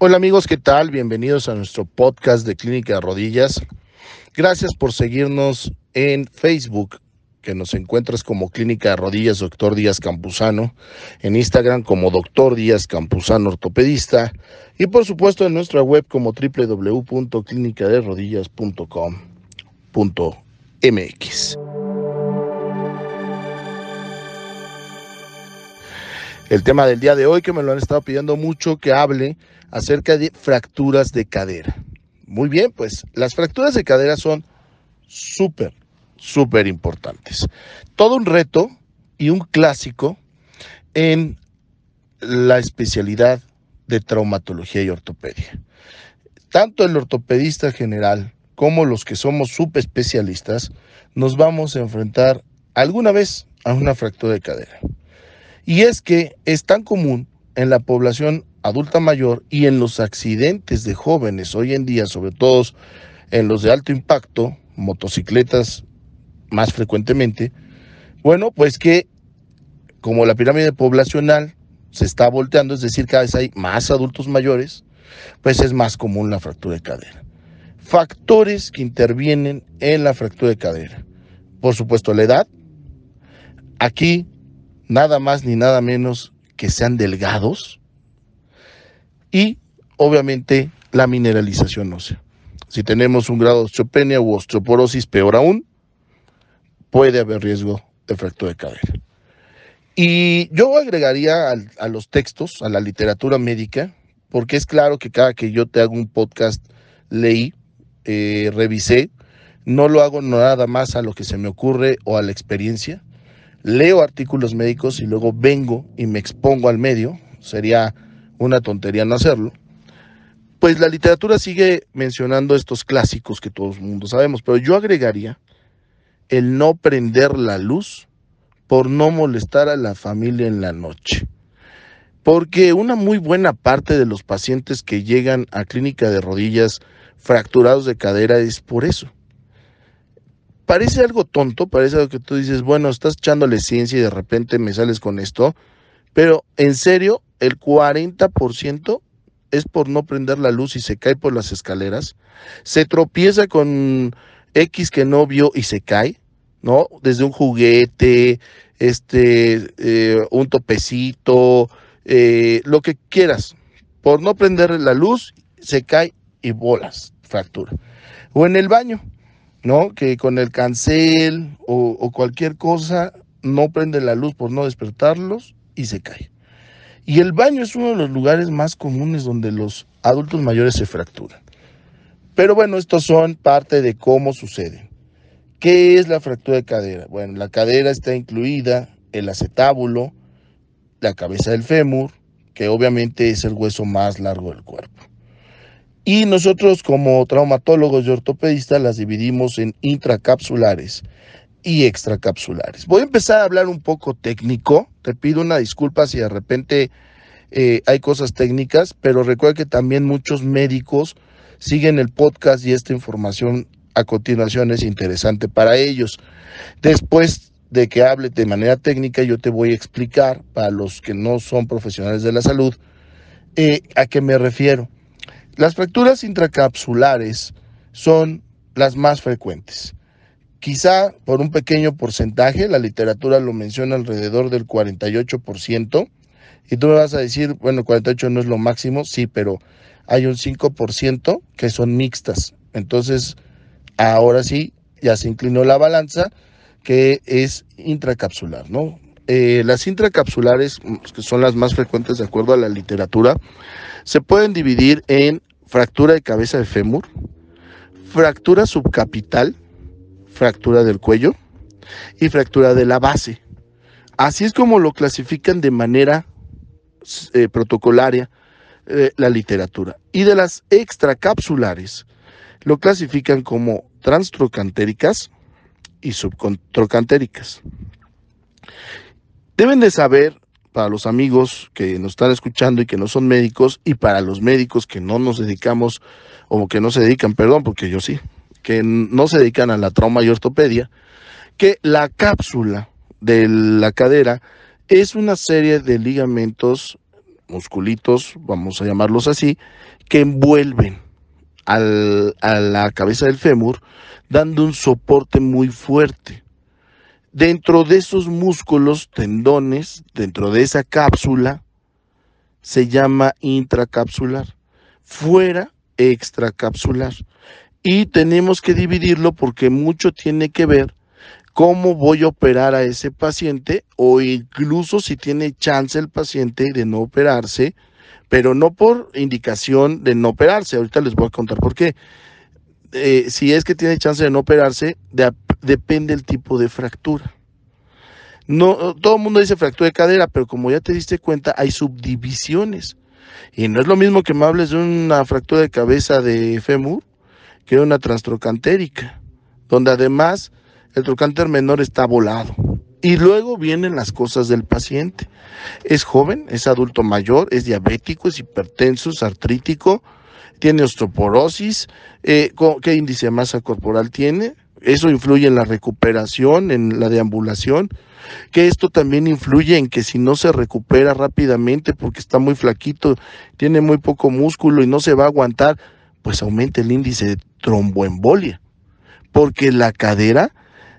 Hola amigos, ¿qué tal? Bienvenidos a nuestro podcast de Clínica de Rodillas. Gracias por seguirnos en Facebook, que nos encuentras como Clínica de Rodillas Doctor Díaz Campuzano, en Instagram como Doctor Díaz Campuzano Ortopedista y por supuesto en nuestra web como www.clinicaderodillas.com.mx. El tema del día de hoy que me lo han estado pidiendo mucho que hable acerca de fracturas de cadera. Muy bien, pues las fracturas de cadera son súper, súper importantes. Todo un reto y un clásico en la especialidad de traumatología y ortopedia. Tanto el ortopedista general como los que somos subespecialistas nos vamos a enfrentar alguna vez a una fractura de cadera. Y es que es tan común en la población adulta mayor y en los accidentes de jóvenes hoy en día, sobre todo en los de alto impacto, motocicletas más frecuentemente, bueno, pues que como la pirámide poblacional se está volteando, es decir, cada vez hay más adultos mayores, pues es más común la fractura de cadera. Factores que intervienen en la fractura de cadera. Por supuesto, la edad. Aquí, nada más ni nada menos que sean delgados, y obviamente la mineralización ósea. Si tenemos un grado de osteopenia u osteoporosis, peor aún, puede haber riesgo de fractura de cadera. Y yo agregaría a, los textos, a la literatura médica, porque es claro que cada que yo te hago un podcast, leí, eh, revisé, no lo hago nada más a lo que se me ocurre o a la experiencia. Leo artículos médicos y luego vengo y me expongo al medio. Sería una tontería no hacerlo, pues la literatura sigue mencionando estos clásicos que todo el mundo sabemos, pero yo agregaría el no prender la luz por no molestar a la familia en la noche. Porque una muy buena parte de los pacientes que llegan a clínica de rodillas fracturados de cadera es por eso. Parece algo tonto, parece algo que tú dices, bueno, estás echándole ciencia y de repente me sales con esto, pero en serio, el 40% es por no prender la luz y se cae por las escaleras, se tropieza con X que no vio y se cae, ¿no? Desde un juguete, este, eh, un topecito, eh, lo que quieras. Por no prender la luz, se cae y bolas, fractura. O en el baño, ¿no? Que con el cancel o, cualquier cosa no prende la luz por no despertarlos y se cae. Y el baño es uno de los lugares más comunes donde los adultos mayores se fracturan. Pero bueno, estos son parte de cómo sucede. ¿Qué es la fractura de cadera? Bueno, la cadera está incluida el acetábulo, la cabeza del fémur, que obviamente es el hueso más largo del cuerpo. Y nosotros como traumatólogos y ortopedistas las dividimos en intracapsulares y extracapsulares. Voy a empezar a hablar un poco técnico. Te pido una disculpa si de repente eh, hay cosas técnicas, pero recuerda que también muchos médicos siguen el podcast y esta información a continuación es interesante para ellos. Después de que hable de manera técnica, yo te voy a explicar, para los que no son profesionales de la salud, eh, a qué me refiero. Las fracturas intracapsulares son las más frecuentes. Quizá por un pequeño porcentaje, la literatura lo menciona alrededor del 48%, y tú me vas a decir, bueno, 48 no es lo máximo, sí, pero hay un 5% que son mixtas. Entonces, ahora sí, ya se inclinó la balanza, que es intracapsular, ¿no? Eh, las intracapsulares, que son las más frecuentes de acuerdo a la literatura, se pueden dividir en fractura de cabeza de fémur, fractura subcapital, fractura del cuello y fractura de la base. Así es como lo clasifican de manera eh, protocolaria eh, la literatura. Y de las extracapsulares lo clasifican como transtrocantéricas y subtrocantéricas. Deben de saber para los amigos que nos están escuchando y que no son médicos y para los médicos que no nos dedicamos o que no se dedican, perdón, porque yo sí, que no se dedican a la trauma y ortopedia, que la cápsula de la cadera es una serie de ligamentos musculitos, vamos a llamarlos así, que envuelven a la cabeza del fémur, dando un soporte muy fuerte. Dentro de esos músculos, tendones, dentro de esa cápsula, se llama intracapsular. Fuera, extracapsular. Y tenemos que dividirlo porque mucho tiene que ver cómo voy a operar a ese paciente o incluso si tiene chance el paciente de no operarse, pero no por indicación de no operarse. Ahorita les voy a contar por qué. Eh, si es que tiene chance de no operarse, depende el tipo de fractura. No, todo el mundo dice fractura de cadera, pero como ya te diste cuenta, hay subdivisiones. Y no es lo mismo que me hables de una fractura de cabeza de fémur que de una transtrocantérica, donde además el trocánter menor está volado. Y luego vienen las cosas del paciente. Es joven, es adulto mayor, es diabético, es hipertenso, es artrítico, tiene osteoporosis, eh, ¿qué índice de masa corporal tiene? Eso influye en la recuperación, en la deambulación, que esto también influye en que si no se recupera rápidamente porque está muy flaquito, tiene muy poco músculo y no se va a aguantar, pues aumenta el índice de tromboembolia. Porque la cadera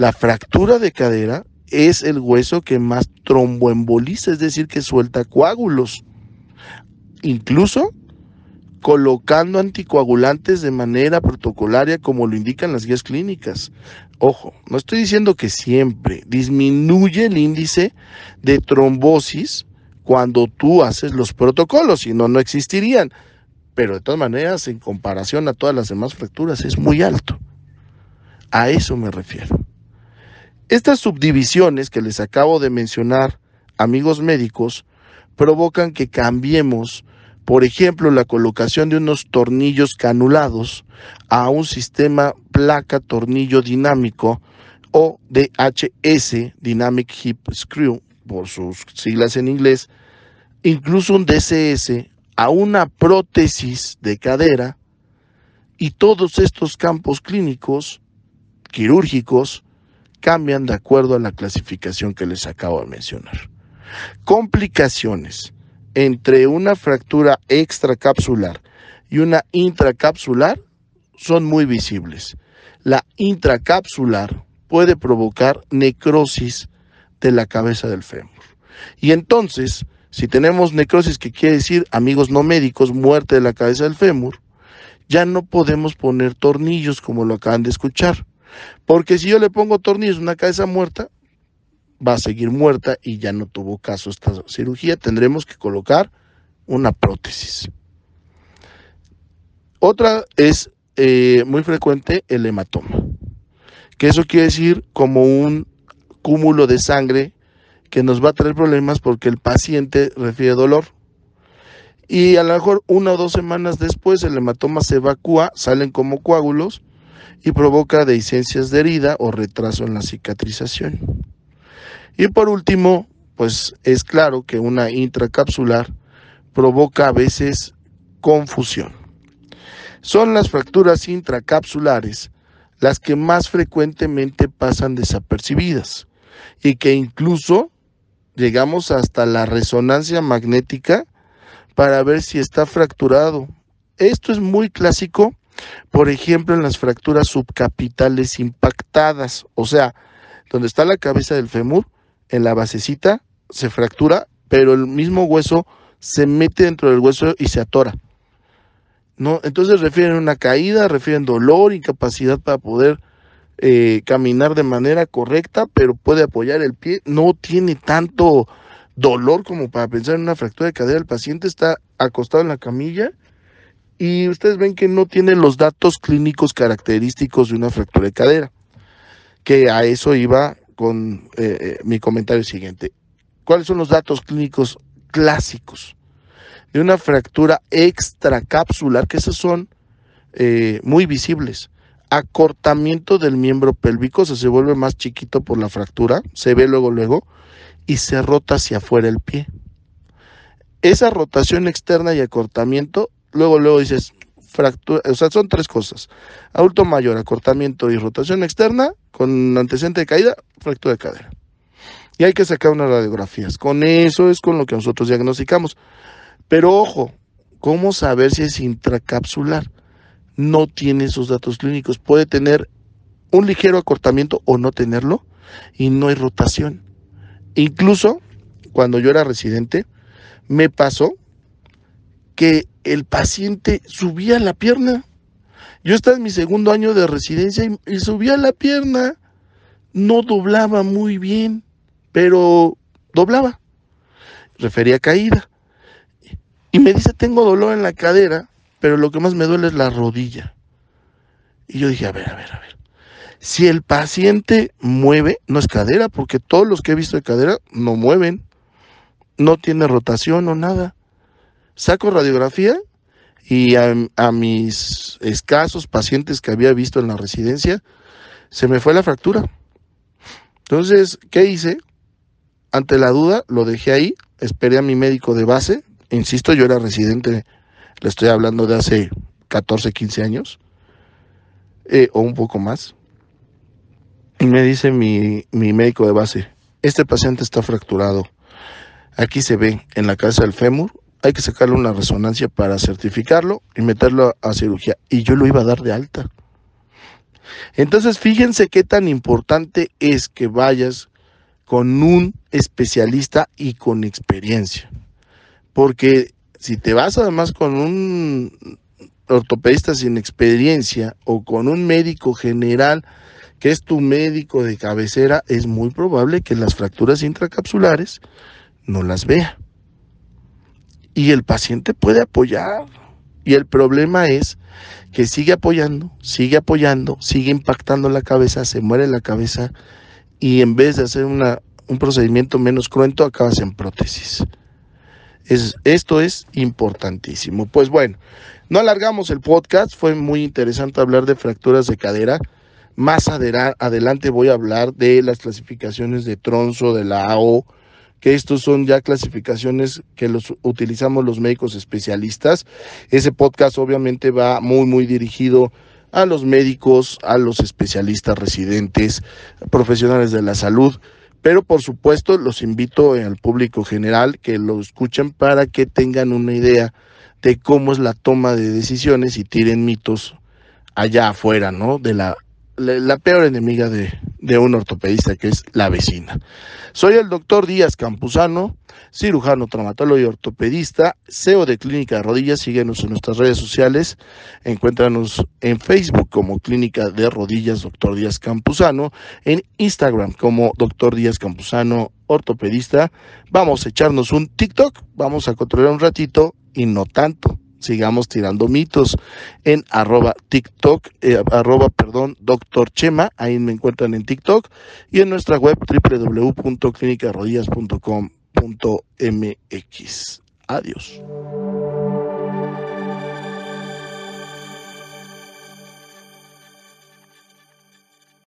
la fractura de cadera es el hueso que más tromboemboliza, es decir, que suelta coágulos. Incluso colocando anticoagulantes de manera protocolaria como lo indican las guías clínicas. Ojo, no estoy diciendo que siempre disminuye el índice de trombosis cuando tú haces los protocolos, si no, no existirían. Pero de todas maneras, en comparación a todas las demás fracturas, es muy alto. A eso me refiero. Estas subdivisiones que les acabo de mencionar, amigos médicos, provocan que cambiemos, por ejemplo, la colocación de unos tornillos canulados a un sistema placa-tornillo dinámico o DHS, Dynamic Hip Screw, por sus siglas en inglés, incluso un DCS a una prótesis de cadera y todos estos campos clínicos, quirúrgicos, cambian de acuerdo a la clasificación que les acabo de mencionar. Complicaciones entre una fractura extracapsular y una intracapsular son muy visibles. La intracapsular puede provocar necrosis de la cabeza del fémur. Y entonces, si tenemos necrosis, que quiere decir, amigos no médicos, muerte de la cabeza del fémur, ya no podemos poner tornillos como lo acaban de escuchar. Porque si yo le pongo tornillos a una cabeza muerta, va a seguir muerta y ya no tuvo caso esta cirugía. Tendremos que colocar una prótesis. Otra es eh, muy frecuente el hematoma, que eso quiere decir como un cúmulo de sangre que nos va a traer problemas porque el paciente refiere dolor. Y a lo mejor una o dos semanas después el hematoma se evacúa, salen como coágulos y provoca dehiscencias de herida o retraso en la cicatrización. Y por último, pues es claro que una intracapsular provoca a veces confusión. Son las fracturas intracapsulares las que más frecuentemente pasan desapercibidas y que incluso llegamos hasta la resonancia magnética para ver si está fracturado. Esto es muy clásico por ejemplo, en las fracturas subcapitales impactadas, o sea, donde está la cabeza del fémur, en la basecita se fractura, pero el mismo hueso se mete dentro del hueso y se atora. ¿No? Entonces refieren una caída, refieren dolor, incapacidad para poder eh, caminar de manera correcta, pero puede apoyar el pie. No tiene tanto dolor como para pensar en una fractura de cadera. El paciente está acostado en la camilla y ustedes ven que no tiene los datos clínicos característicos de una fractura de cadera, que a eso iba con eh, eh, mi comentario siguiente. ¿Cuáles son los datos clínicos clásicos de una fractura extracapsular? Que esos son eh, muy visibles. Acortamiento del miembro pélvico, se vuelve más chiquito por la fractura, se ve luego, luego, y se rota hacia afuera el pie. Esa rotación externa y acortamiento luego, luego dices, fractura, o sea, son tres cosas. Adulto mayor, acortamiento y rotación externa, con antecedente de caída, fractura de cadera. Y hay que sacar unas radiografías. Con eso es con lo que nosotros diagnosticamos. Pero ojo, ¿cómo saber si es intracapsular? No tiene esos datos clínicos. Puede tener un ligero acortamiento o no tenerlo y no hay rotación. Incluso cuando yo era residente, me pasó que el paciente subía la pierna. Yo estaba en mi segundo año de residencia y, subía la pierna. No doblaba muy bien, pero doblaba. Refería caída. Y me dice, tengo dolor en la cadera, pero lo que más me duele es la rodilla. Y yo dije, a ver, a ver, a ver. Si el paciente mueve, no es cadera, porque todos los que he visto de cadera no mueven, no tiene rotación o nada. Saco radiografía y a, mis escasos pacientes que había visto en la residencia, se me fue la fractura. Entonces, ¿qué hice? Ante la duda, lo dejé ahí, esperé a mi médico de base, insisto, yo era residente, le estoy hablando de hace 14, 15 años, eh, o un poco más, y me dice mi, mi médico de base, este paciente está fracturado, aquí se ve en la cabeza del fémur, hay que sacarle una resonancia para certificarlo y meterlo a cirugía. Y yo lo iba a dar de alta. Entonces, fíjense qué tan importante es que vayas con un especialista y con experiencia. Porque si te vas además con un ortopedista sin experiencia o con un médico general que es tu médico de cabecera, es muy probable que las fracturas intracapsulares no las vea y el paciente puede apoyar. Y el problema es que sigue apoyando, sigue apoyando, sigue impactando la cabeza, se muere la cabeza y en vez de hacer una, un procedimiento menos cruento, acabas en prótesis. Es, esto es importantísimo. Pues bueno, no alargamos el podcast, fue muy interesante hablar de fracturas de cadera. Más adelante voy a hablar de las clasificaciones de tronzo de la AO, que estos son ya clasificaciones que los utilizamos los médicos especialistas. Ese podcast obviamente va muy, muy dirigido a los médicos, a los especialistas residentes, profesionales de la salud, pero por supuesto los invito al público general que lo escuchen para que tengan una idea de cómo es la toma de decisiones y tiren mitos allá afuera, ¿no? De la la peor enemiga de, de, un ortopedista, que es la vecina. Soy el doctor Díaz Campuzano, cirujano, traumatólogo y ortopedista, CEO de Clínica de Rodillas. Síguenos en nuestras redes sociales. Encuéntranos en Facebook como Clínica de Rodillas, doctor Díaz Campuzano. En Instagram como doctor Díaz Campuzano, ortopedista. Vamos a echarnos un TikTok, vamos a controlar un ratito y no tanto sigamos tirando mitos en arroba TikTok, eh, arroba, perdón, doctor Chema, ahí me encuentran en TikTok y en nuestra web www.clinicarodillas.com.mx. Adiós.